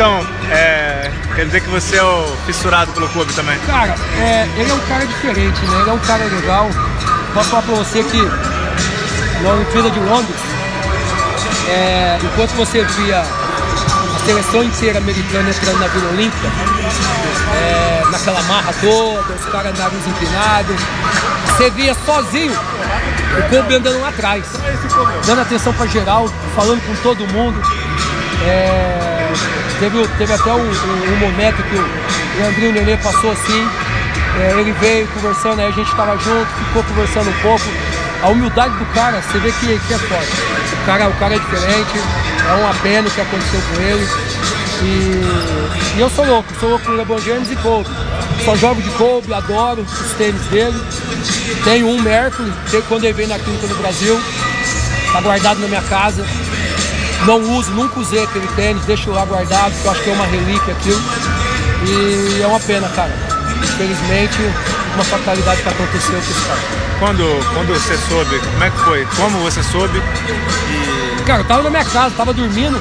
Então, é, quer dizer que você é o fissurado pelo clube também? Cara, é, ele é um cara diferente, né? Ele é um cara legal. Posso falar pra você que na Olimpíada de Londres, é, enquanto você via a seleção inteira americana entrando na Vila Olímpica, é, naquela marra toda, os caras nariz empinado, você via sozinho o Kobe andando lá atrás, dando atenção pra geral, falando com todo mundo. É, teve, teve até um, um, um momento que o Leandrinho Nenê passou assim, é, ele veio conversando, aí a gente tava junto, ficou conversando um pouco. A humildade do cara, você vê que, que é forte. O cara, o cara é diferente, é uma pena o que aconteceu com ele. E, e eu sou louco, sou louco com LeBron James e Kobe. Só jogo de Kobe, adoro os tênis dele. Tenho um Mercury, quando ele veio na clínica no Brasil, tá guardado na minha casa. Não uso, nunca usei aquele tênis, deixo lá guardado, porque eu acho que é uma relíquia aquilo. E é uma pena, cara. Infelizmente, uma fatalidade que aconteceu com esse cara. Quando, quando você soube, como é que foi? Como você soube? E... Cara, eu tava na minha casa, tava dormindo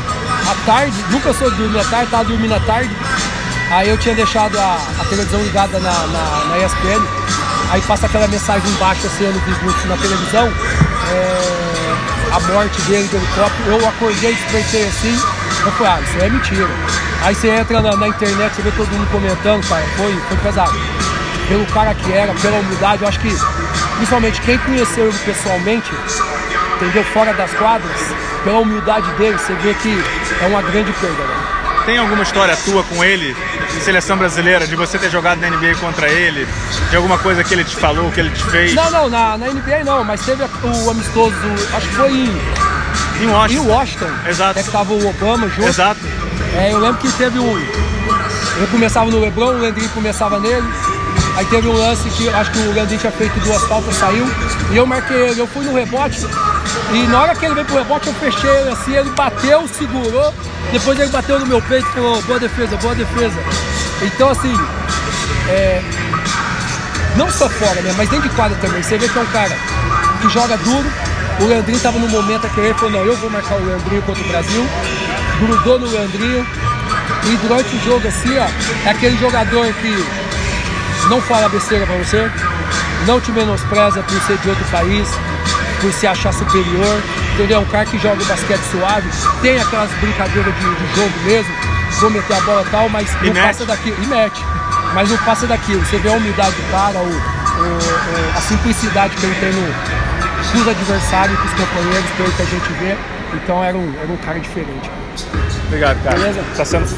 à tarde, nunca sou de dormir à tarde, tava dormindo à tarde. Aí eu tinha deixado a, a televisão ligada na, na, na, ESPN, aí passa aquela mensagem embaixo assim no, na televisão, é, a morte dele do helicóptero. Eu acordei, despertei assim, eu falei, ah, isso é mentira. Aí você entra na, na, internet, você vê todo mundo comentando, cara, foi, foi pesado. Pelo cara que era, pela humildade, eu acho que, principalmente quem conheceu ele pessoalmente, entendeu? Fora das quadras, pela humildade dele, você vê que é uma grande perda, né? Tem alguma história tua com ele, de seleção brasileira, de você ter jogado na NBA contra ele? De alguma coisa que ele te falou, que ele te fez? Não, não, na, na NBA não, mas teve o amistoso, acho que foi em, em Washington. Em Washington. Exato. É que tava o Obama junto. Exato. É, eu lembro que teve um. Eu começava no Lebron, o Leandrinho começava nele. Aí teve um lance que acho que o Leandrinho tinha feito duas faltas, saiu. E eu marquei ele, eu fui no rebote. E na hora que ele veio pro rebote, eu fechei ele assim, ele bateu, segurou. Depois ele bateu no meu peito e falou, boa defesa, boa defesa. Então assim, é, não só fora, né? Mas dentro de quadra também. Você vê que é um cara que joga duro. O Leandrinho estava no momento a querer, falou, não, eu vou marcar o Leandrinho contra o Brasil. Grudou no Leandrinho. E durante o jogo, assim, ó, é aquele jogador que não fala besteira pra você, não te menospreza por ser de outro país, por se achar superior, entendeu? É um cara que joga basquete suave, tem aquelas brincadeiras de, de jogo mesmo, vou meter a bola e tal, mas e não mete. passa daquilo, e mete, mas não passa daquilo. Você vê a humildade do cara, o, o, a simplicidade que ele tem no, adversários, com os companheiros, pelo que a gente vê. Então era um, era um cara diferente. Obrigado, cara. Beleza? Tá sendo